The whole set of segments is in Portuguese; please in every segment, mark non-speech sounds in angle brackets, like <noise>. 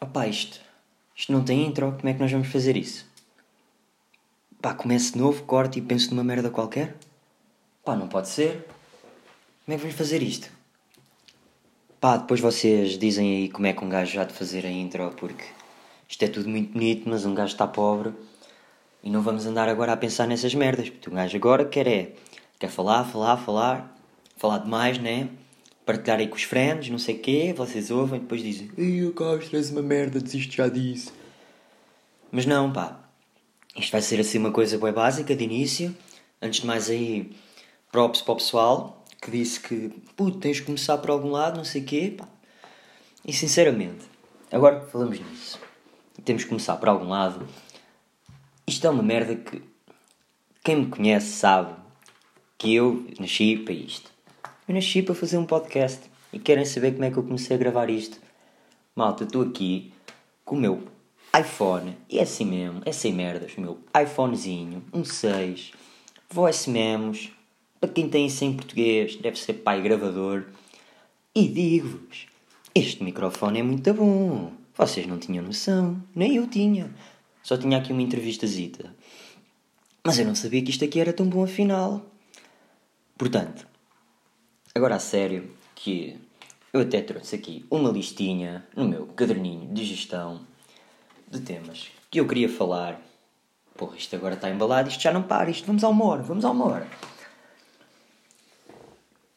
Opá, isto, isto não tem intro, como é que nós vamos fazer isso? Pá, começo de novo, corto e penso numa merda qualquer? Pá, não pode ser. Como é que vamos fazer isto? Pá, depois vocês dizem aí como é que um gajo há de fazer a intro, porque isto é tudo muito bonito, mas um gajo está pobre e não vamos andar agora a pensar nessas merdas, porque um gajo agora quer é, quer falar, falar, falar, falar demais, né? Partilhar aí com os friends, não sei o quê, vocês ouvem, depois dizem, Ei, o gajo traz uma merda, desisto já disso. Mas não, pá, isto vai ser assim uma coisa bem básica de início. Antes de mais aí, props para o pessoal que disse que, puto, tens de começar por algum lado, não sei o quê, pá. E sinceramente, agora que falamos nisso, temos que começar por algum lado. Isto é uma merda que quem me conhece sabe que eu nasci para isto. Eu nasci para fazer um podcast e querem saber como é que eu comecei a gravar isto. Malta, estou aqui com o meu iPhone, e é assim mesmo, é sem merdas, meu iPhonezinho, um 6, voice memos, para quem tem isso em português, deve ser pai gravador. E digo-vos, este microfone é muito bom. Vocês não tinham noção, nem eu tinha. Só tinha aqui uma entrevistazita. Mas eu não sabia que isto aqui era tão bom afinal. Portanto, agora a sério, que eu até trouxe aqui uma listinha no meu caderninho de gestão de temas que eu queria falar. Porra, isto agora está embalado, isto já não para, isto vamos ao hora, vamos ao hora.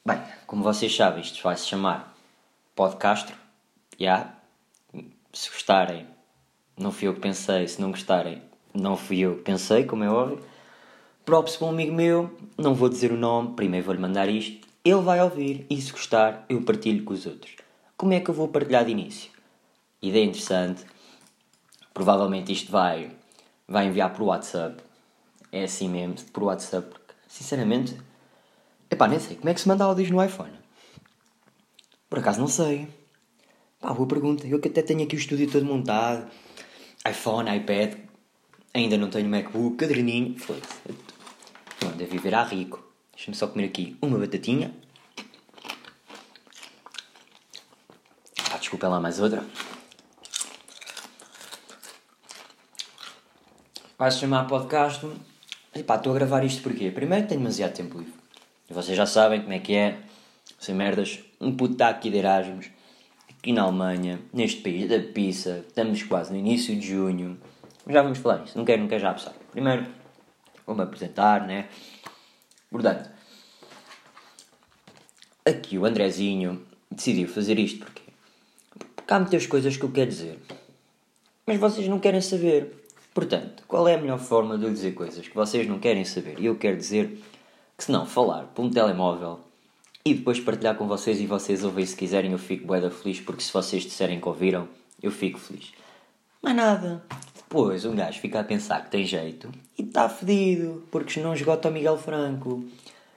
Bem, como vocês sabem, isto vai se chamar Podcastro. Já. Yeah. Se gostarem, não fui eu que pensei. Se não gostarem, não fui eu que pensei, como é óbvio. Props para um amigo meu, não vou dizer o nome, primeiro vou-lhe mandar isto. Ele vai ouvir e se gostar, eu partilho com os outros. Como é que eu vou partilhar de início? Ideia interessante. Provavelmente isto vai, vai enviar por WhatsApp. É assim mesmo, por WhatsApp, porque sinceramente Epá, nem sei. Como é que se manda áudios no iPhone? Por acaso não sei. Pá, boa pergunta. Eu que até tenho aqui o estúdio todo montado. iPhone, iPad. Ainda não tenho MacBook, caderninho. Foda-se. Deve viver a rico. Deixa-me só comer aqui uma batatinha. Pá, desculpa lá mais outra. Vai-se chamar podcast. E pá, estou a gravar isto porquê? Primeiro tenho demasiado tempo livre. E vocês já sabem como é que é. Sem merdas. Um puto está aqui de Erasmus. Aqui na Alemanha. Neste país da pizza. Estamos quase no início de junho. Já vamos falar nisso. Não quero, quero já passar. Primeiro, vou-me apresentar, né? Portanto, aqui o Andrezinho decidiu fazer isto porque, porque há muitas coisas que eu quero dizer. Mas vocês não querem saber. Portanto, qual é a melhor forma de eu dizer coisas que vocês não querem saber? E eu quero dizer que se não falar por um telemóvel e depois partilhar com vocês e vocês ouvem se quiserem, eu fico bué feliz porque se vocês disserem que ouviram, eu fico feliz. Mas nada. Depois um gajo fica a pensar que tem jeito e está fedido porque não esgota o Miguel Franco.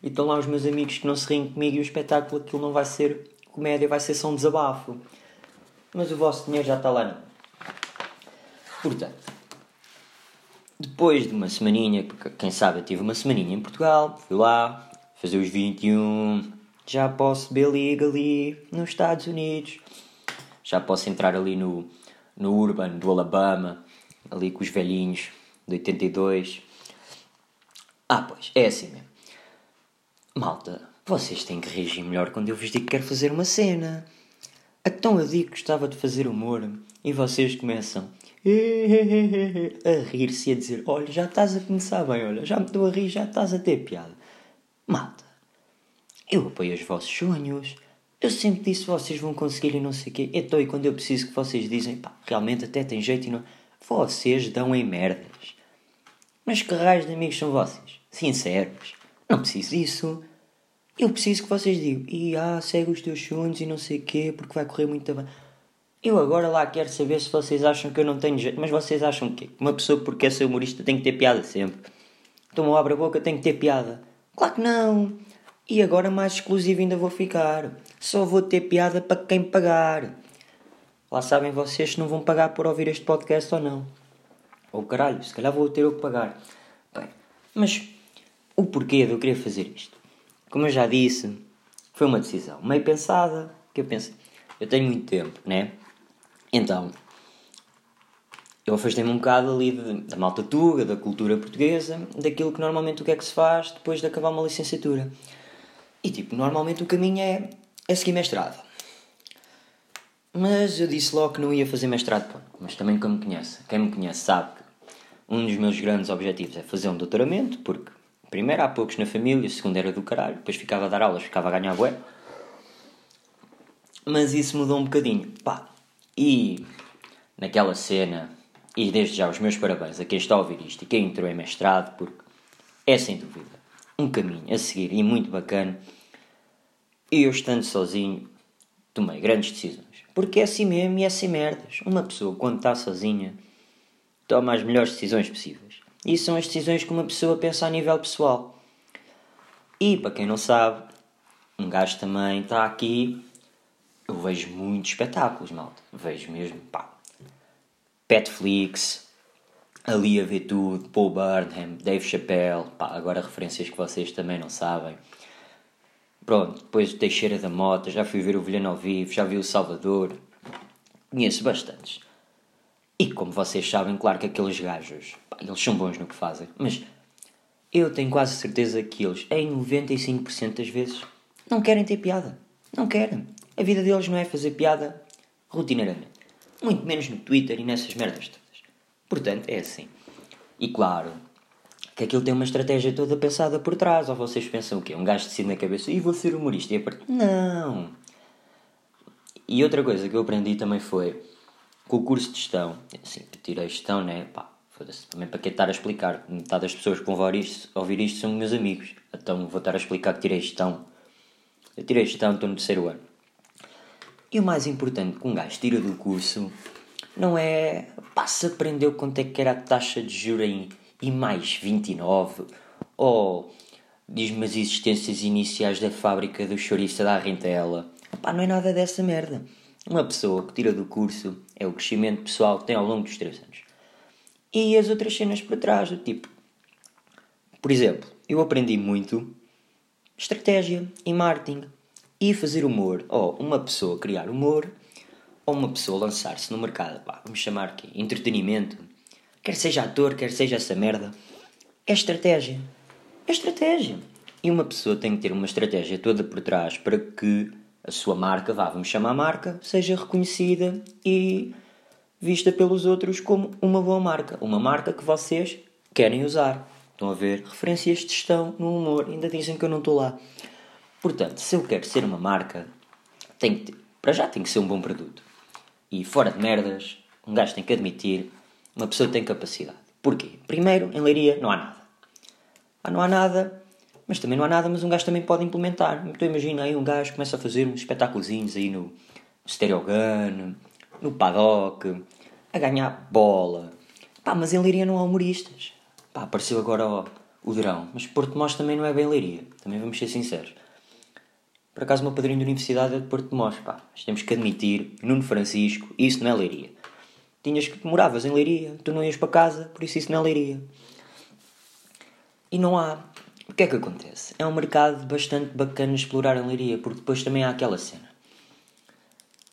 E estão lá os meus amigos que não se riem comigo e o espetáculo aquilo não vai ser comédia, vai ser só um desabafo. Mas o vosso dinheiro já está lá não. Portanto, depois de uma semaninha, quem sabe eu tive uma semaninha em Portugal, fui lá, fazer os 21, já posso beber liga ali nos Estados Unidos, já posso entrar ali no, no Urban do Alabama, ali com os velhinhos de 82. Ah, pois, é assim mesmo. Malta, vocês têm que reagir melhor quando eu vos digo que quero fazer uma cena. Então eu digo que gostava de fazer humor e vocês começam <laughs> a rir-se e a dizer: Olha, já estás a começar bem, olha, já me estou a rir, já estás a ter piada. Malta, eu apoio os vossos sonhos. Eu sempre disse vocês vão conseguir e não sei o quê. Então, e quando eu preciso que vocês dizem, pá, realmente até tem jeito e não. Vocês dão em merdas. Mas que raios de amigos são vocês? Sinceros. Não preciso disso. Eu preciso que vocês digam, e ah, segue os teus sonhos e não sei o quê, porque vai correr muito bem. Eu agora lá quero saber se vocês acham que eu não tenho jeito. Mas vocês acham que uma pessoa porque é ser humorista tem que ter piada sempre? Então eu abro a boca tem que ter piada. Claro que não. E agora mais exclusivo ainda vou ficar. Só vou ter piada para quem pagar. Lá sabem vocês se não vão pagar por ouvir este podcast ou não. Ou oh, caralho, se calhar vou ter eu que pagar. Bem, mas o porquê de eu querer fazer isto? Como eu já disse, foi uma decisão meio pensada, que eu pensei, eu tenho muito tempo, né? Então, eu afastei-me um bocado ali de, da malta tuga, da cultura portuguesa, daquilo que normalmente o que é que se faz depois de acabar uma licenciatura. E tipo, normalmente o caminho é, é seguir mestrado. Mas eu disse logo que não ia fazer mestrado, pô. mas também quem me conhece, quem me conhece sabe que um dos meus grandes objetivos é fazer um doutoramento, porque primeiro há poucos na família, segundo era do caralho, depois ficava a dar aulas, ficava a ganhar bué. Mas isso mudou um bocadinho, pá. E naquela cena, e desde já os meus parabéns a quem está a ouvir isto e quem entrou em mestrado, porque é sem dúvida um caminho a seguir e muito bacana. E eu estando sozinho, tomei grandes decisões. Porque é assim mesmo e é assim merdas. Uma pessoa, quando está sozinha, toma as melhores decisões possíveis. E são as decisões que uma pessoa pensa a nível pessoal. E, para quem não sabe, um gajo também está aqui. Eu vejo muitos espetáculos, malta. Vejo mesmo, pá. Petflix, ali a ver tudo, Paul Burnham, Dave Chappelle, pá, agora referências que vocês também não sabem. Pronto, depois Teixeira da Mota, já fui ver o Vilhano ao vivo, já vi o Salvador. Conheço bastantes. E como vocês sabem, claro que aqueles gajos, pá, eles são bons no que fazem, mas eu tenho quase certeza que eles, em 95% das vezes, não querem ter piada. Não querem. A vida deles não é fazer piada rotineiramente. Muito menos no Twitter e nessas merdas todas. Portanto, é assim. E claro, que aquilo tem uma estratégia toda pensada por trás. Ou vocês pensam o quê? Um gajo decide na cabeça e vou ser humorista e. Não! E outra coisa que eu aprendi também foi com o curso de gestão, assim, tirei gestão, né? Pá, foda-se, também para que estar a explicar? Metade das pessoas que vão ouvir isto, ouvir isto são meus amigos, então vou estar a explicar que tirei gestão. Eu tirei gestão, estou no terceiro ano. E o mais importante que um gajo tira do curso não é. Pá, se aprendeu quanto é que era a taxa de juros I mais 29, ou diz-me as existências iniciais da fábrica do chouriça da Rentela. Pá, não é nada dessa merda. Uma pessoa que tira do curso é o crescimento pessoal que tem ao longo dos 3 anos. E as outras cenas por trás, do tipo. Por exemplo, eu aprendi muito estratégia e marketing e fazer humor. Ou uma pessoa criar humor, ou uma pessoa lançar-se no mercado. Pá, vamos chamar aqui entretenimento. Quer seja ator, quer seja essa merda. É estratégia. É estratégia. E uma pessoa tem que ter uma estratégia toda por trás para que a sua marca, vá, vamos chamar a marca, seja reconhecida e vista pelos outros como uma boa marca. Uma marca que vocês querem usar. Estão a ver? Referências de gestão no humor. Ainda dizem que eu não estou lá. Portanto, se eu quero ser uma marca, tem que ter, para já tem que ser um bom produto. E fora de merdas, um gajo tem que admitir, uma pessoa tem capacidade. Porquê? Primeiro, em Leiria não há nada. Ah, não há nada, mas também não há nada, mas um gajo também pode implementar. Então imagina aí um gajo começa a fazer uns espetáculos aí no Stereogun, no paddock, a ganhar bola. Pá, mas em Leiria não há humoristas. Pá, apareceu agora o, o Drão, mas Porto Mós também não é bem Leiria, também vamos ser sinceros. Por acaso, o meu padrinho da universidade é de Porto de Mós, pá. Mas temos que admitir, Nuno Francisco, isso não é Leiria. Tinhas que moravas em Leiria, tu não ias para casa, por isso isso não é Leiria. E não há. O que é que acontece? É um mercado bastante bacana explorar em Leiria, porque depois também há aquela cena.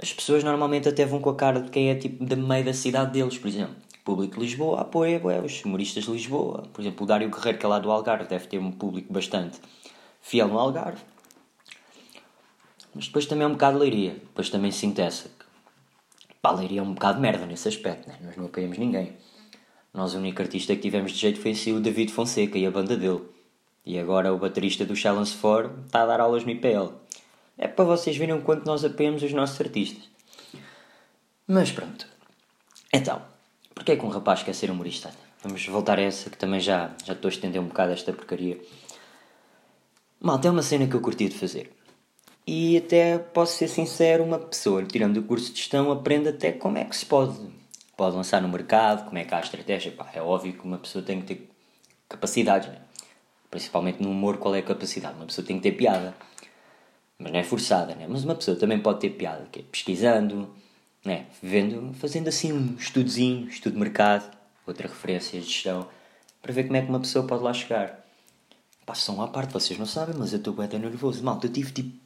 As pessoas normalmente até vão com a cara de quem é tipo da meio da cidade deles, por exemplo. O público de Lisboa apoia ué, os humoristas de Lisboa. Por exemplo, o Dário Guerreiro, que é lá do Algarve, deve ter um público bastante fiel no Algarve. Mas depois também é um bocado leiria. Depois também sinto essa. Pá, leiria é um bocado merda nesse aspecto, né? Nós não apoiamos ninguém. Nós, o único artista que tivemos de jeito foi assim, o David Fonseca e a banda dele. E agora o baterista do Challenge 4 está a dar aulas no IPL. É para vocês verem o quanto nós apoiamos os nossos artistas. Mas pronto. Então, porquê é que um rapaz quer ser humorista? Vamos voltar a essa que também já, já estou a estender um bocado esta porcaria. Malta, é uma cena que eu curti de fazer. E até posso ser sincero, uma pessoa tirando o curso de gestão aprende até como é que se pode, pode lançar no mercado, como é que há a estratégia. Pá, é óbvio que uma pessoa tem que ter capacidades, né? principalmente no humor, qual é a capacidade? Uma pessoa tem que ter piada, mas não é forçada, né? mas uma pessoa também pode ter piada, que é pesquisando, né? Vendo, fazendo assim um estudozinho, estudo de mercado, outra referência de gestão, para ver como é que uma pessoa pode lá chegar. São à parte, vocês não sabem, mas eu estou bem nervoso. Malta, eu tive tipo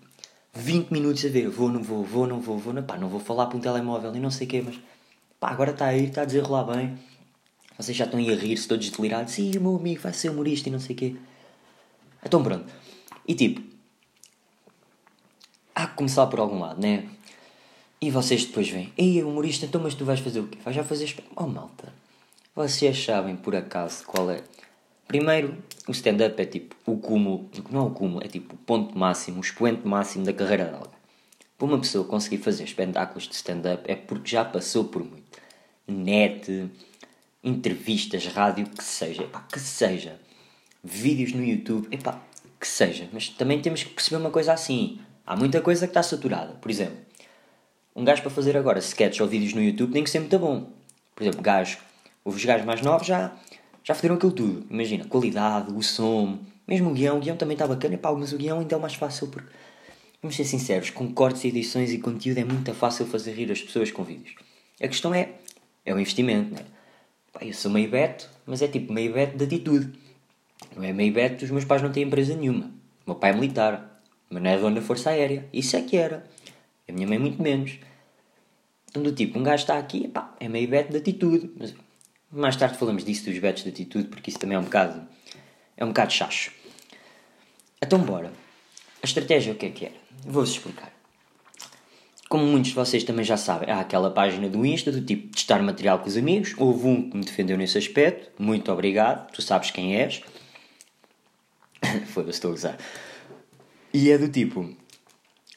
20 minutos a ver, vou, não vou, vou, não vou, vou, não, pá, não vou falar para um telemóvel e não sei o quê, mas Pá, agora está aí, está a desenrolar bem. Vocês já estão aí a rir-se todos delirados. Sim, o meu amigo vai ser humorista e não sei o quê. Então pronto. E tipo, há que começar por algum lado, né? E vocês depois vêm, ei, humorista, então mas tu vais fazer o quê? Vais já fazer... Oh, malta, vocês sabem por acaso qual é... Primeiro, o stand-up é tipo o cúmulo, não é o cúmulo, é tipo o ponto máximo, o expoente máximo da carreira de alguém. Para uma pessoa conseguir fazer espetáculos de stand-up é porque já passou por muito. Net, entrevistas, rádio, que seja, epá, que seja. Vídeos no YouTube, epá, que seja. Mas também temos que perceber uma coisa assim. Há muita coisa que está saturada. Por exemplo, um gajo para fazer agora sketches ou vídeos no YouTube tem que ser muito bom. Por exemplo, gajo, os gajos mais novos já, já fizeram aquilo tudo. Imagina, qualidade, o som, mesmo o guião. O guião também está bacana, epá, mas o guião ainda é o mais fácil porque, vamos ser sinceros, com cortes, edições e conteúdo é muito fácil fazer rir as pessoas com vídeos. A questão é, é o investimento, né? Pá, eu sou meio beto, mas é tipo meio beto de atitude. Não é meio beto, os meus pais não têm empresa nenhuma. O meu pai é militar, mas não é dono da Força Aérea. Isso é que era. A minha mãe, muito menos. Então, do tipo, um gajo está aqui, pá, é meio beto de atitude. Mas mais tarde falamos disso, dos betos de atitude, porque isso também é um bocado. É um bocado chacho. Então, bora. A estratégia, o que é que era? Vou-vos explicar. Como muitos de vocês também já sabem, há aquela página do Insta do tipo testar material com os amigos. Houve um que me defendeu nesse aspecto. Muito obrigado. Tu sabes quem és. <coughs> Foda-se, estou a usar. E é do tipo: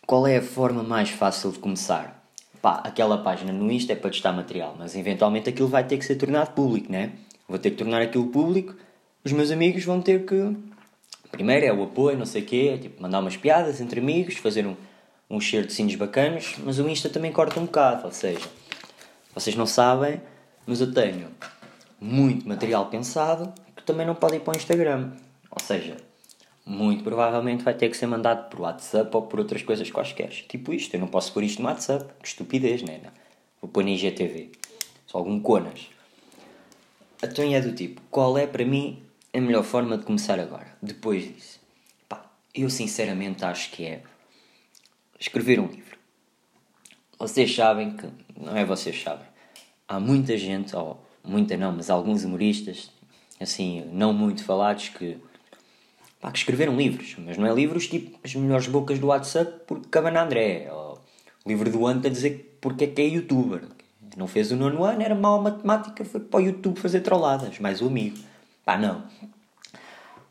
qual é a forma mais fácil de começar? Pá, aquela página no Insta é para testar material, mas eventualmente aquilo vai ter que ser tornado público, né? Vou ter que tornar aquilo público, os meus amigos vão ter que. Primeiro é o apoio, não sei o quê, é tipo mandar umas piadas entre amigos, fazer um, um cheiro de sinos bacanos, mas o Insta também corta um bocado, ou seja, vocês não sabem, mas eu tenho muito material pensado que também não pode ir para o Instagram. Ou seja, muito provavelmente vai ter que ser mandado por WhatsApp ou por outras coisas quaisquer. Tipo isto, eu não posso pôr isto no WhatsApp. Que estupidez, né? Não. Vou pôr na IGTV. Só algum conas. Então é do tipo, qual é para mim a melhor forma de começar agora? Depois disso. Pá, eu sinceramente acho que é escrever um livro. Vocês sabem que, não é vocês sabem, há muita gente, ou muita não, mas alguns humoristas, assim, não muito falados, que pá, que escreveram livros, mas não é livros tipo as melhores bocas do WhatsApp porque cabana André, ou livro do ano a dizer porque é que é youtuber. Não fez o nono ano, era mau matemática, foi para o YouTube fazer trolladas, mais o amigo. Pá, não.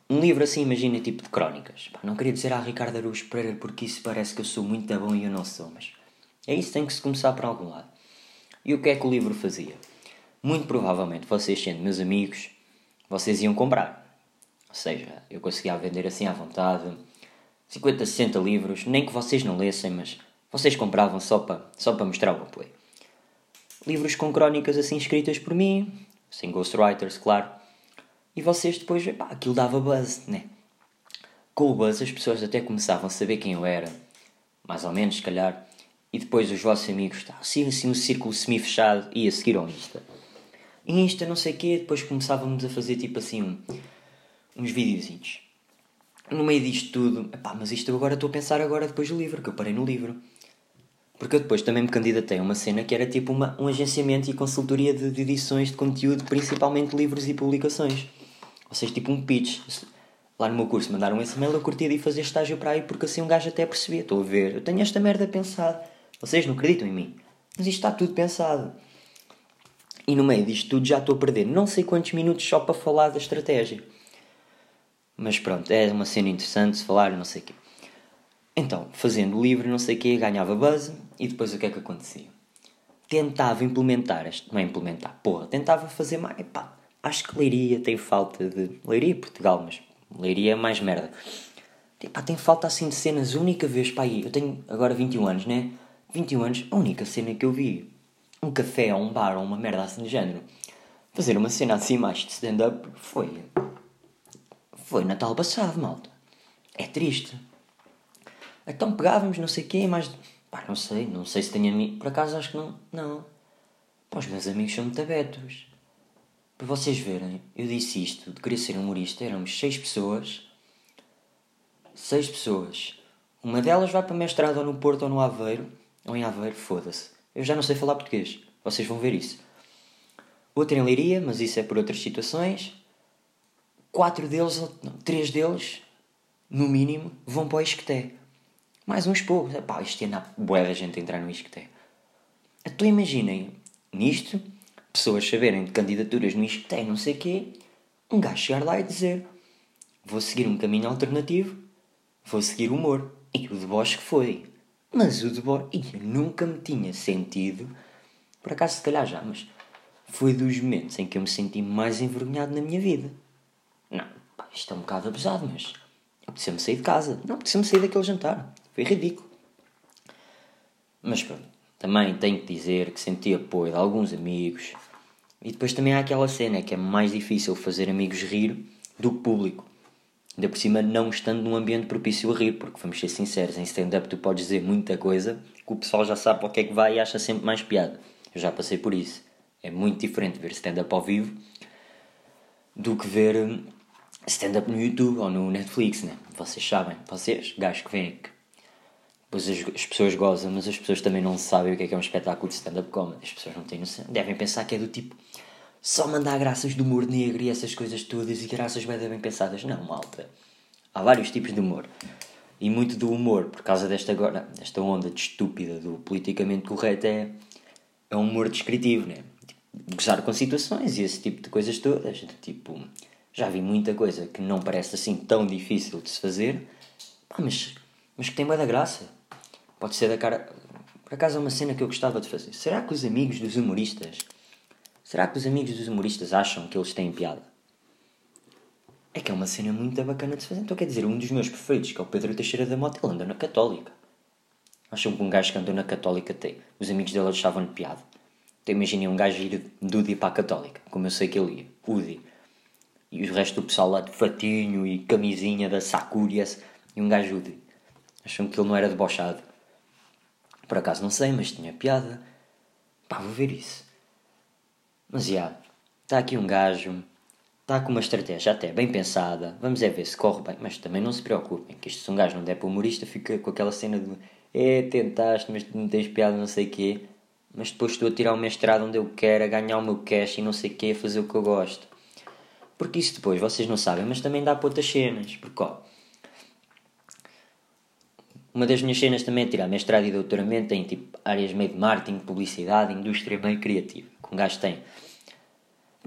Um livro assim, imagina, tipo de crónicas. Pá, não queria dizer a Ricardo Araújo Pereira porque isso parece que eu sou muito bom e eu não sou, mas é isso, tem que se começar por algum lado. E o que é que o livro fazia? Muito provavelmente, vocês sendo meus amigos, vocês iam comprar. Ou seja, eu conseguia vender assim à vontade 50, 60 livros, nem que vocês não lessem, mas vocês compravam só para, só para mostrar o apoio. Livros com crónicas assim escritas por mim, sem ghostwriters, claro. E vocês depois, pá, aquilo dava buzz, né? Com o buzz as pessoas até começavam a saber quem eu era, mais ou menos, se calhar. E depois os vossos amigos, tá, assim, assim um círculo semi-fechado, e a seguir ao Insta. Insta, não sei o quê, depois começávamos a fazer tipo assim um uns videozinhos. No meio disto tudo, epá, mas isto agora estou a pensar agora depois do livro, que eu parei no livro. Porque eu depois também me candidatei a uma cena que era tipo uma, um agenciamento e consultoria de, de edições de conteúdo, principalmente livros e publicações. Ou seja, tipo um pitch. Lá no meu curso mandaram esse mail, eu curtia de ir fazer estágio para aí, porque assim um gajo até percebia. Estou a ver, eu tenho esta merda pensada. Vocês não acreditam em mim. Mas isto está tudo pensado. E no meio disto tudo já estou a perder não sei quantos minutos só para falar da estratégia. Mas pronto, é uma cena interessante se falar, não sei o quê. Então, fazendo livro, não sei o quê, ganhava buzz e depois o que é que acontecia? Tentava implementar, este, não é implementar, porra, tentava fazer mais. Epá, acho que Leiria tem falta de. Leiria Portugal, mas Leiria é mais merda. Epá, tem falta assim de cenas, a única vez, pá, eu tenho agora 21 anos, né? 21 anos, a única cena que eu vi, um café ou um bar ou uma merda assim de género, fazer uma cena assim mais de stand-up foi foi Natal passado, malta. É triste. Então pegávamos, não sei o quê, mas. Pá, não sei, não sei se tenho amigos. Por acaso acho que não. Não. Pá, os meus amigos são muito abertos. Para vocês verem, eu disse isto de querer ser humorista, éramos seis pessoas. Seis pessoas. Uma delas vai para mestrado ou no Porto ou no Aveiro. Ou em Aveiro, foda-se. Eu já não sei falar português. Vocês vão ver isso. Outro em Leiria, mas isso é por outras situações. Quatro deles, não, três deles, no mínimo, vão para o Isqueté. Mais uns poucos. Pá, este ano há boa da gente entrar no Isqueté. Então imaginem, nisto, pessoas saberem de candidaturas no Isqueté, não sei quê, um gajo chegar lá e dizer vou seguir um caminho alternativo, vou seguir o humor. E o deboche foi. Mas o deboche, eu nunca me tinha sentido, por acaso se calhar já, mas foi dos momentos em que eu me senti mais envergonhado na minha vida. Não, pá, isto é um bocado abusado, mas apeteceu-me sair de casa. Não apeteceu-me sair daquele jantar. Foi ridículo. Mas pronto, também tenho que dizer que senti apoio de alguns amigos. E depois também há aquela cena que é mais difícil fazer amigos rir do que público. Ainda por cima, não estando num ambiente propício a rir, porque vamos ser sinceros, em stand-up tu podes dizer muita coisa que o pessoal já sabe para o que é que vai e acha sempre mais piada. Eu já passei por isso. É muito diferente ver stand-up ao vivo do que ver hum, stand-up no YouTube ou no Netflix, né? Vocês sabem, vocês, gajos que vêm que Pois as, as, pessoas gozam, mas as pessoas também não sabem o que é, que é um espetáculo de stand-up comedy. As pessoas não têm noção. Devem pensar que é do tipo só mandar graças do humor negro e essas coisas todas e graças bem, bem pensadas. Não, malta. Há vários tipos de humor. E muito do humor, por causa desta, agora, desta onda de estúpida do politicamente correto, é, é um humor descritivo, né? Tipo, gozar com situações e esse tipo de coisas todas. Tipo, já vi muita coisa que não parece assim tão difícil de se fazer, pá, mas, mas que tem muita graça Pode ser da cara. Por acaso é uma cena que eu gostava de fazer. Será que os amigos dos humoristas. Será que os amigos dos humoristas acham que eles têm piada? É que é uma cena muito bacana de se fazer. Então quer dizer, um dos meus preferidos, que é o Pedro Teixeira da Mota, ele anda na Católica. Acham que um gajo que andou na Católica tem. Os amigos dele achavam-lhe piada. Então imaginem um gajo ir de UDI para a Católica, como eu sei que ele ia. UDI. E o resto do pessoal lá de fatinho e camisinha da Sakurias e um gajo UDI. Acham que ele não era debochado. Por acaso não sei, mas tinha piada. Pá, vou ver isso. Mas já, está aqui um gajo, está com uma estratégia até bem pensada. Vamos é ver se corre bem, mas também não se preocupem, que isto se um gajo não der para humorista, fica com aquela cena de é, tentaste, mas não tens piada, não sei o quê. Mas depois estou a tirar o mestrado onde eu quero, a ganhar o meu cash e não sei o quê, a fazer o que eu gosto. Porque isso depois, vocês não sabem, mas também dá para outras cenas. Porque, ó, uma das minhas cenas também é tirar mestrado e doutoramento em tipo áreas meio de marketing, publicidade, indústria meio criativa. Que um gajo tem.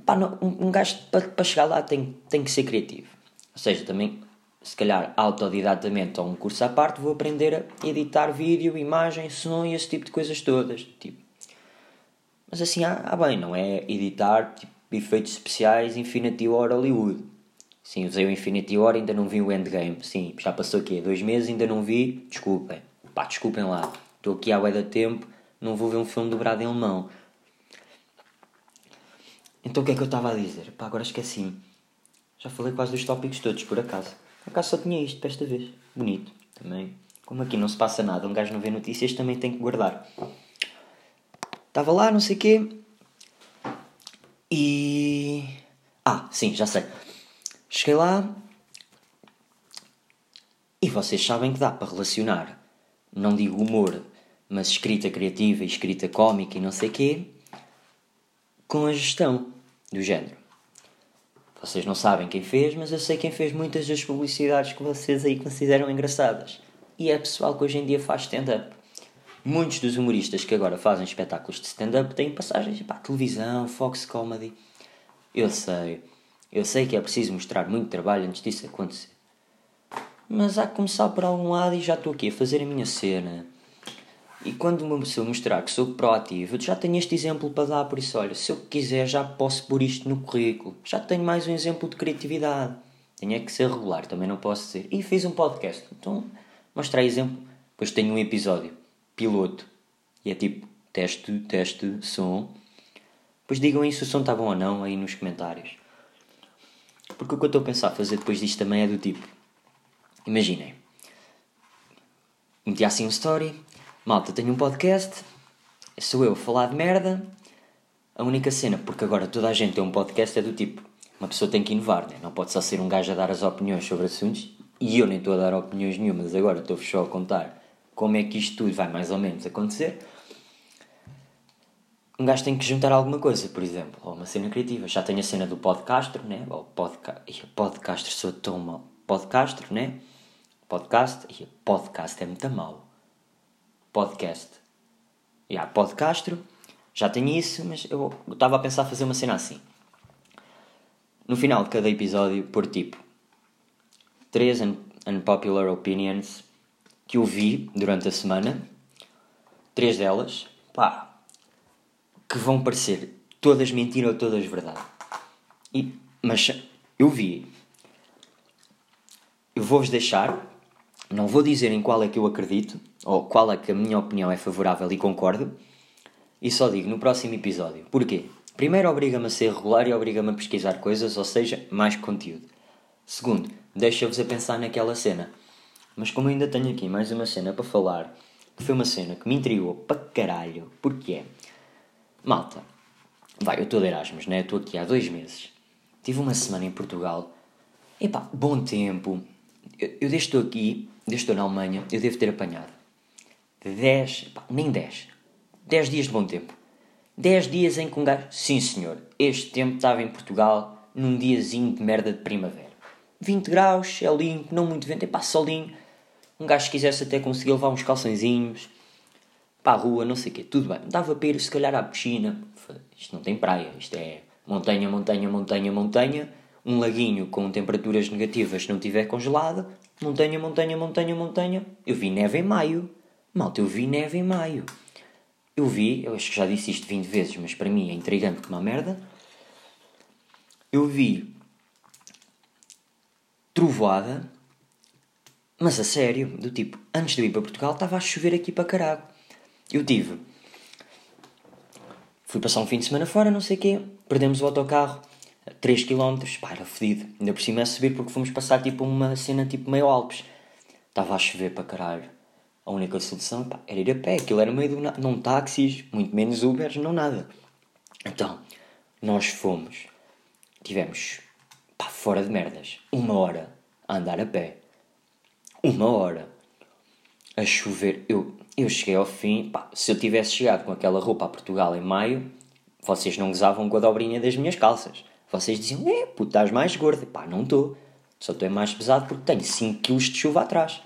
Não, um, um gajo para, para chegar lá tem, tem que ser criativo. Ou seja, também, se calhar autodidatamente ou um curso à parte, vou aprender a editar vídeo, imagem, som e esse tipo de coisas todas. Tipo. Mas assim, há, há bem, não é editar tipo, efeitos especiais Infinity War Hollywood Sim, usei o Infinity War ainda não vi o Endgame. Sim, já passou aqui dois meses ainda não vi. Desculpem. Pá, desculpem lá. Estou aqui bué da tempo, não vou ver um filme dobrado em alemão. Então o que é que eu estava a dizer? Pá, agora esqueci-me. Já falei quase dos tópicos todos, por acaso. Por acaso só tinha isto para esta vez. Bonito. Também. Como aqui não se passa nada, um gajo não vê notícias, também tem que guardar. Estava lá, não sei o quê. E. Ah, sim, já sei. Cheguei lá e vocês sabem que dá para relacionar, não digo humor, mas escrita criativa e escrita cómica e não sei quê, com a gestão do género. Vocês não sabem quem fez, mas eu sei quem fez muitas das publicidades que vocês aí consideram engraçadas. E é pessoal que hoje em dia faz stand-up. Muitos dos humoristas que agora fazem espetáculos de stand-up têm passagens para televisão, Fox Comedy. Eu sei, eu sei que é preciso mostrar muito trabalho antes disso acontecer. Mas há que começar por algum lado e já estou aqui a fazer a minha cena. E quando uma pessoa mostrar que sou proativo, eu já tenho este exemplo para dar, por isso, olha, se eu quiser já posso pôr isto no currículo. Já tenho mais um exemplo de criatividade. Tenho é que ser regular, também não posso dizer. E fiz um podcast, então mostrar exemplo. Depois tenho um episódio, piloto, e é tipo teste, teste, som. Depois digam aí se o som está bom ou não aí nos comentários. Porque o que eu estou a pensar fazer depois disto também é do tipo: imaginem, meti assim um story, malta, tenho um podcast, sou eu a falar de merda. A única cena, porque agora toda a gente tem um podcast, é do tipo: uma pessoa tem que inovar, né? não pode só ser um gajo a dar as opiniões sobre assuntos, e eu nem estou a dar opiniões nenhumas, agora estou só a contar como é que isto tudo vai mais ou menos acontecer. um gajo tem que juntar alguma coisa, por exemplo, ou uma cena criativa. Já tenho a cena do podcastro, né? Ou podca... podcastro sou tão mal. Podcastro, né? Podcast. E podcast é muito mal. Podcast. E yeah, podcastro. Já tenho isso, mas eu estava a pensar fazer uma cena assim. No final de cada episódio, por tipo 3 un unpopular opinions que eu vi durante a semana. Três delas, pá, que vão parecer todas mentira ou todas verdade. E, mas eu vi. Eu vou-vos deixar, não vou dizer em qual é que eu acredito, ou qual é que a minha opinião é favorável e concordo, e só digo no próximo episódio. Porquê? Primeiro, obriga-me a ser regular e obriga-me a pesquisar coisas, ou seja, mais conteúdo. Segundo, deixa-vos a pensar naquela cena. Mas como ainda tenho aqui mais uma cena para falar, que foi uma cena que me intrigou para caralho, porque é Malta, vai, eu estou de Erasmus, né? Estou aqui há dois meses. Tive uma semana em Portugal. Epá, bom tempo. Eu, eu desde estou aqui, desde estou na Alemanha, eu devo ter apanhado 10, epá, nem 10, 10 dias de bom tempo. 10 dias em que um gajo, sim senhor, este tempo estava em Portugal num diazinho de merda de primavera. 20 graus, é limpo, não muito vento, epá, solinho. Um gajo se quisesse até conseguir levar uns calçõezinhos para a rua, não sei o quê, tudo bem. Dava para ir se calhar à piscina. Isto não tem praia, isto é montanha, montanha, montanha, montanha. Um laguinho com temperaturas negativas se não tiver congelado. Montanha, montanha, montanha, montanha. Eu vi neve em maio. Malta, eu vi neve em maio. Eu vi, eu acho que já disse isto 20 vezes, mas para mim é intrigante como uma merda. Eu vi trovoada, mas a sério, do tipo, antes de eu ir para Portugal estava a chover aqui para caralho. Eu tive. Fui passar um fim de semana fora, não sei o quê. Perdemos o autocarro. 3 km. Pá, era fedido. Ainda por cima a subir porque fomos passar tipo uma cena tipo meio Alpes. Estava a chover para caralho. A única solução pá, era ir a pé. Aquilo era meio do nada. Não táxis, muito menos Ubers, não nada. Então, nós fomos. Tivemos, pá, fora de merdas. Uma hora a andar a pé. Uma hora a chover. Eu, eu cheguei ao fim, pá, se eu tivesse chegado com aquela roupa a Portugal em maio, vocês não gozavam com a dobrinha das minhas calças. Vocês diziam, é, puto, estás mais gordo. Pá, não estou. Só estou mais pesado porque tenho 5 kg de chuva atrás.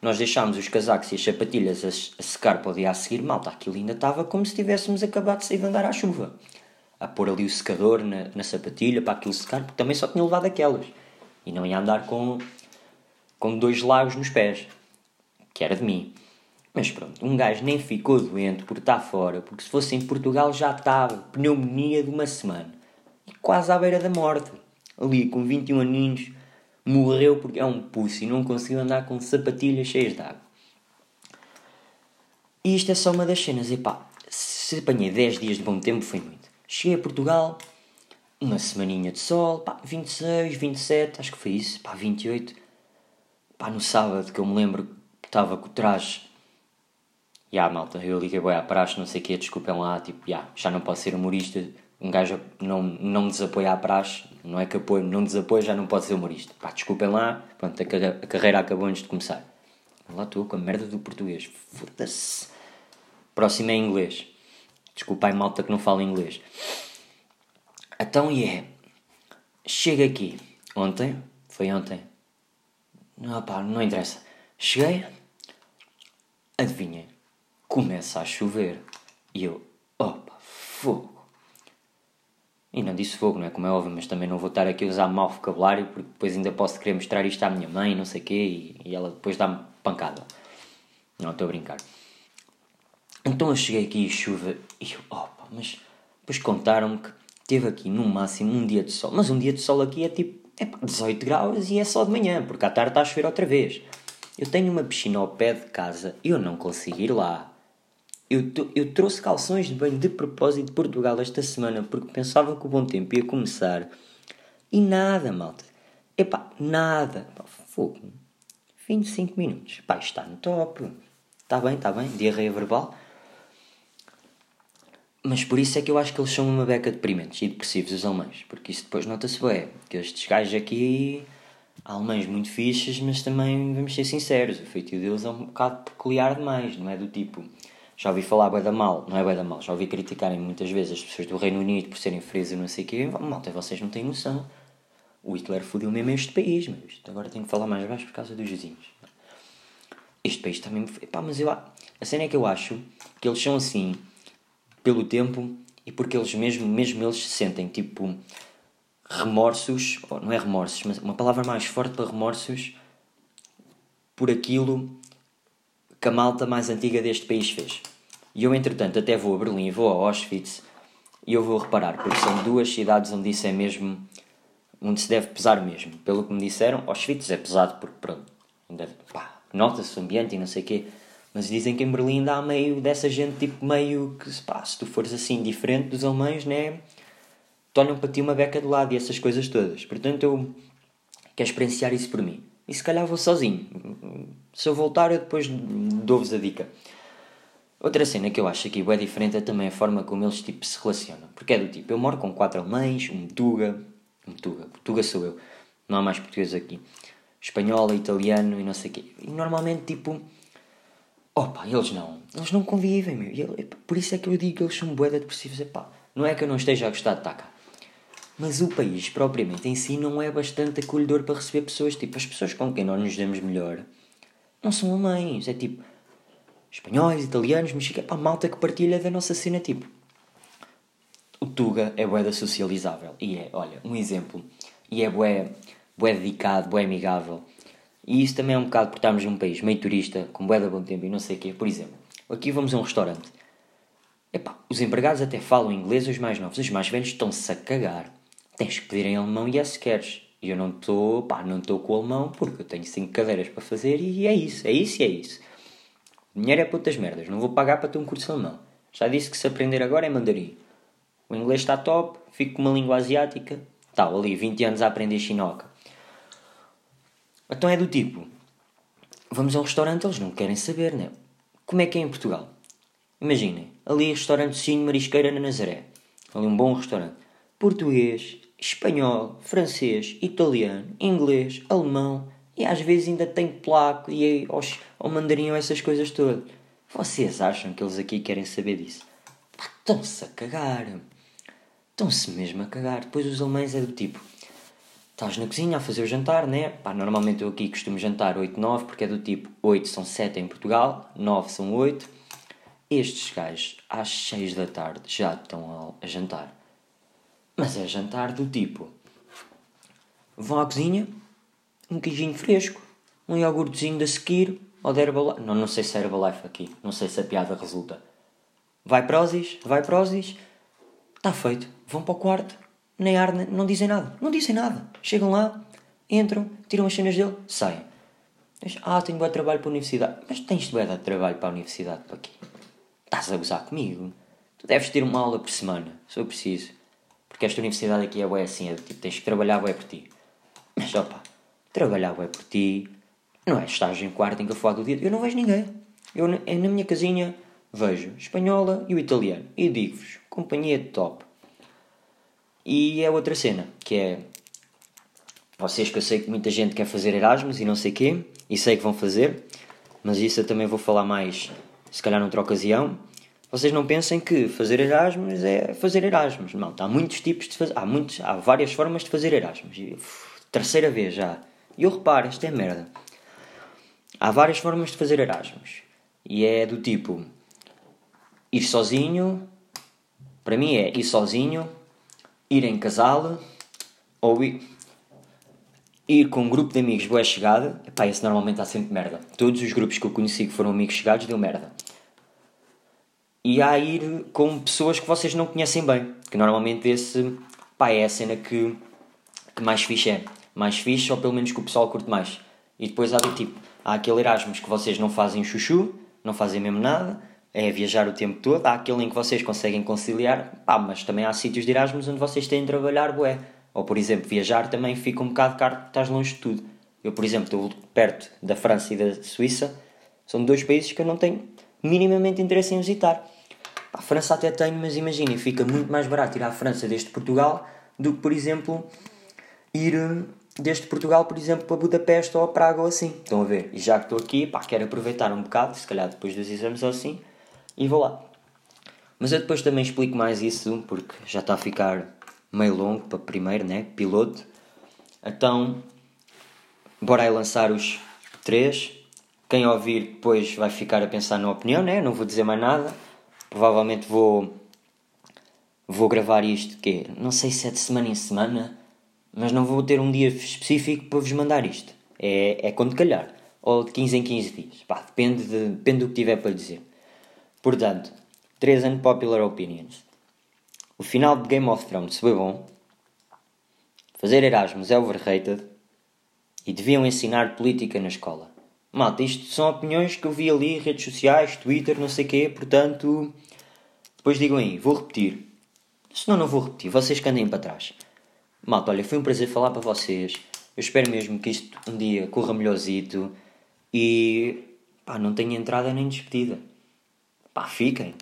Nós deixámos os casacos e as sapatilhas a, a secar para o dia a seguir, malta, aquilo ainda estava como se tivéssemos acabado de sair de andar à chuva. A pôr ali o secador na, na sapatilha para aquilo secar, porque também só tinha levado aquelas. E não ia andar com, com dois lagos nos pés, que era de mim. Mas pronto, um gajo nem ficou doente por estar fora, porque se fosse em Portugal já estava, pneumonia de uma semana. E quase à beira da morte. Ali com 21 aninhos, morreu porque é um pussy e não conseguiu andar com sapatilhas cheias de água. E isto é só uma das cenas. E pá, se apanhei 10 dias de bom tempo foi muito. Cheguei a Portugal, uma semaninha de sol, pá, 26, 27, acho que foi isso, pá, 28. Pá, no sábado que eu me lembro que estava com o traje Ya, yeah, malta, eu liguei bem à praxe, não sei o quê, desculpem lá, tipo, yeah, já não posso ser humorista, um gajo não, não desapoia a praxe, não é que apoio, não desapoia, já não pode ser humorista. Pá, desculpem lá, pronto, a, a carreira acabou antes de começar. Lá estou com a merda do português, foda-se. Próximo é inglês. Desculpem, malta que não fala inglês. Então, e yeah. é, chega aqui, ontem, foi ontem, não, pá, não interessa. Cheguei, adivinhem, começa a chover. E eu, opa, fogo. E não disse fogo, não é como é óbvio, mas também não vou estar aqui a usar mau vocabulário porque depois ainda posso querer mostrar isto à minha mãe, não sei o quê, e, e ela depois dá-me pancada. Não, estou a brincar. Então eu cheguei aqui e chuva e eu, opa, mas depois contaram-me que teve aqui no máximo um dia de sol. Mas um dia de sol aqui é tipo é 18 graus e é só de manhã, porque à tarde está a chover outra vez. Eu tenho uma piscina ao pé de casa e eu não consigo ir lá. Eu, eu trouxe calções de banho de propósito de Portugal esta semana porque pensava que o bom tempo ia começar. E nada, malta. Epá, nada. Pá, fogo. 25 minutos. Pá, está no top. Está bem, está bem. Diarreia verbal. Mas por isso é que eu acho que eles são uma beca deprimentes e depressivos, os alemães. Porque isso depois nota-se bem. Que estes gajos aqui, alemães muito fixes, mas também, vamos ser sinceros, o feitio deles é um bocado peculiar demais. Não é do tipo já ouvi falar bué da mal, não é bué da mal, já ouvi criticarem muitas vezes as pessoas do Reino Unido por serem frias e não sei o quê. Malta, vocês não têm noção. O Hitler fodeu mesmo este país, mas agora tenho que falar mais baixo por causa dos vizinhos. Este país também. Pá, mas eu. A cena é que eu acho que eles são assim pelo tempo e porque eles mesmo, mesmo eles se sentem tipo remorsos, não é remorsos, mas uma palavra mais forte para remorsos por aquilo que a malta mais antiga deste país fez. E eu, entretanto, até vou a Berlim, vou a Auschwitz e eu vou reparar, porque são duas cidades onde isso é mesmo. onde se deve pesar mesmo. Pelo que me disseram, Auschwitz é pesado porque, pronto, nota-se o ambiente e não sei o quê. Mas dizem que em Berlim ainda há meio dessa gente, tipo, meio que, pá, se tu fores assim diferente dos alemães, né? Te olham para ti uma beca do lado e essas coisas todas. Portanto, eu quero experienciar isso por mim. E se calhar vou sozinho. Se eu voltar, eu depois dou-vos a dica. Outra cena que eu acho aqui é diferente é também a forma como eles tipo, se relacionam. Porque é do tipo, eu moro com quatro alemães, um Tuga. Um Tuga. Tuga sou eu. Não há mais português aqui. Espanhola, italiano e não sei o quê. E normalmente, tipo Opa, eles não. Eles não convivem, meu. Ele, por isso é que eu digo que eles são boeda depressivos. Epá, não é que eu não esteja a gostar de cá. Mas o país, propriamente em si, não é bastante acolhedor para receber pessoas. Tipo, as pessoas com quem nós nos damos melhor não são alemães. É tipo, espanhóis, italianos, mexicanos. Pá, malta que partilha da nossa cena. Tipo, o Tuga é boeda socializável. E é, olha, um exemplo. E é bué, bué dedicado, bué amigável. E isso também é um bocado porque estamos num país meio turista, com bué de bom tempo e não sei o quê. Por exemplo, aqui vamos a um restaurante. Epá, os empregados até falam inglês, os mais novos. Os mais velhos estão-se a cagar. Tens que pedir em alemão e é se queres. E eu não estou, pá, não estou com o alemão porque eu tenho cinco cadeiras para fazer e é isso, é isso e é isso. O dinheiro é para outras merdas, não vou pagar para ter um curso alemão. Já disse que se aprender agora é mandarim. O inglês está top, fico com uma língua asiática. Tal, ali, 20 anos a aprender chinoca. Então é do tipo: vamos a um restaurante, eles não querem saber, né? Como é que é em Portugal? Imaginem, ali restaurante Sim Marisqueira na Nazaré. Ali um bom restaurante. Português, espanhol, francês, italiano, inglês, alemão e às vezes ainda tem polaco e ou mandarim ou essas coisas todas. Vocês acham que eles aqui querem saber disso? Estão-se a cagar. Estão-se mesmo a cagar. Depois os alemães é do tipo: estás na cozinha a fazer o jantar, né? Pá, normalmente eu aqui costumo jantar 8, 9, porque é do tipo 8 são 7 em Portugal, 9 são 8. Estes gajos às 6 da tarde já estão a, jantar. Mas é jantar do tipo: vão à cozinha, um queijinho fresco, um iogurtezinho da Sekir ou da Herbalife. Não, não sei se é Herbalife aqui, não sei se a piada resulta. Vai Prozis, vai Prozis, está feito. Vão para o quarto, nem ar, não dizem nada. Não dizem nada. Chegam lá, entram, tiram as cenas dele, saem. Ah, tenho bom trabalho para a universidade. Mas tens de dar trabalho para a universidade para quê? Estás a gozar comigo? Tu deves ter uma aula por semana, se eu preciso. Porque esta universidade aqui é bué assim, é tipo, tens que trabalhar bué por ti. Mas opa, trabalhar bué por ti não é estágio em quarto em que eu do dia. Eu não vejo ninguém. Eu na minha casinha vejo espanhola e o italiano. E digo-vos, companhia de top. E é outra cena, que é. Vocês que eu sei que muita gente quer fazer Erasmus e não sei quê, e sei que vão fazer, mas isso eu também vou falar mais, se calhar noutra ocasião. Vocês não pensem que fazer Erasmus é fazer Erasmus. Não, há muitos tipos de fazer. Há, muitos, há várias formas de fazer Erasmus. E, uf, terceira vez já. E eu reparo, isto é merda. Há várias formas de fazer Erasmus. E é do tipo. Ir sozinho. Para mim é ir sozinho ir em casal ou ir, com um grupo de amigos boa chegada, epá, esse normalmente há sempre merda. Todos os grupos que eu conheci que foram amigos chegados deu merda. E há ir com pessoas que vocês não conhecem bem, que normalmente esse pá, é a cena que, que mais fixe é. Mais fixe, ou pelo menos que o pessoal curte mais. E depois há do tipo, há aquele Erasmus que vocês não fazem chuchu, não fazem mesmo nada, é viajar o tempo todo. Há aquele em que vocês conseguem conciliar, pá, mas também há sítios de Erasmus onde vocês têm de trabalhar, bué. Ou, por exemplo, viajar também fica um bocado caro porque estás longe de tudo. Eu, por exemplo, estou perto da França e da Suíça, são dois países que eu não tenho minimamente interesse em visitar. A França até tenho, mas imaginem, fica muito mais barato ir à França desde Portugal do que, por exemplo, ir hum, desde Portugal, por exemplo, para Budapeste ou a Praga ou assim. Estão a ver? E já que estou aqui, pá, quero aproveitar um bocado, se calhar depois dos exames ou assim, e vou lá. Mas eu depois também explico mais isso, porque já está a ficar meio longo para primeiro, né? Piloto. Então, bora aí lançar os três. Quem ouvir depois vai ficar a pensar na opinião, né? Não vou dizer mais nada. Provavelmente vou vou gravar isto que não sei se é de semana em semana, mas não vou ter um dia específico para vos mandar isto. É, é quando calhar. Ou de 15 em 15 dias. Pá, depende, de, depende do que tiver para dizer. Portanto, 3 unpopular opinions. O final de Game of Thrones foi bom. Fazer Erasmus é overrated. E deviam ensinar política na escola. Malta, isto são opiniões que eu vi ali, redes sociais, Twitter, não sei o quê, portanto. Depois digam aí, vou repetir. Senão não vou repetir, vocês que andem para trás. Malta, olha, foi um prazer falar para vocês. Eu espero mesmo que isto um dia corra melhorzito e. pá, não tenha entrada nem despedida. Pá, fiquem.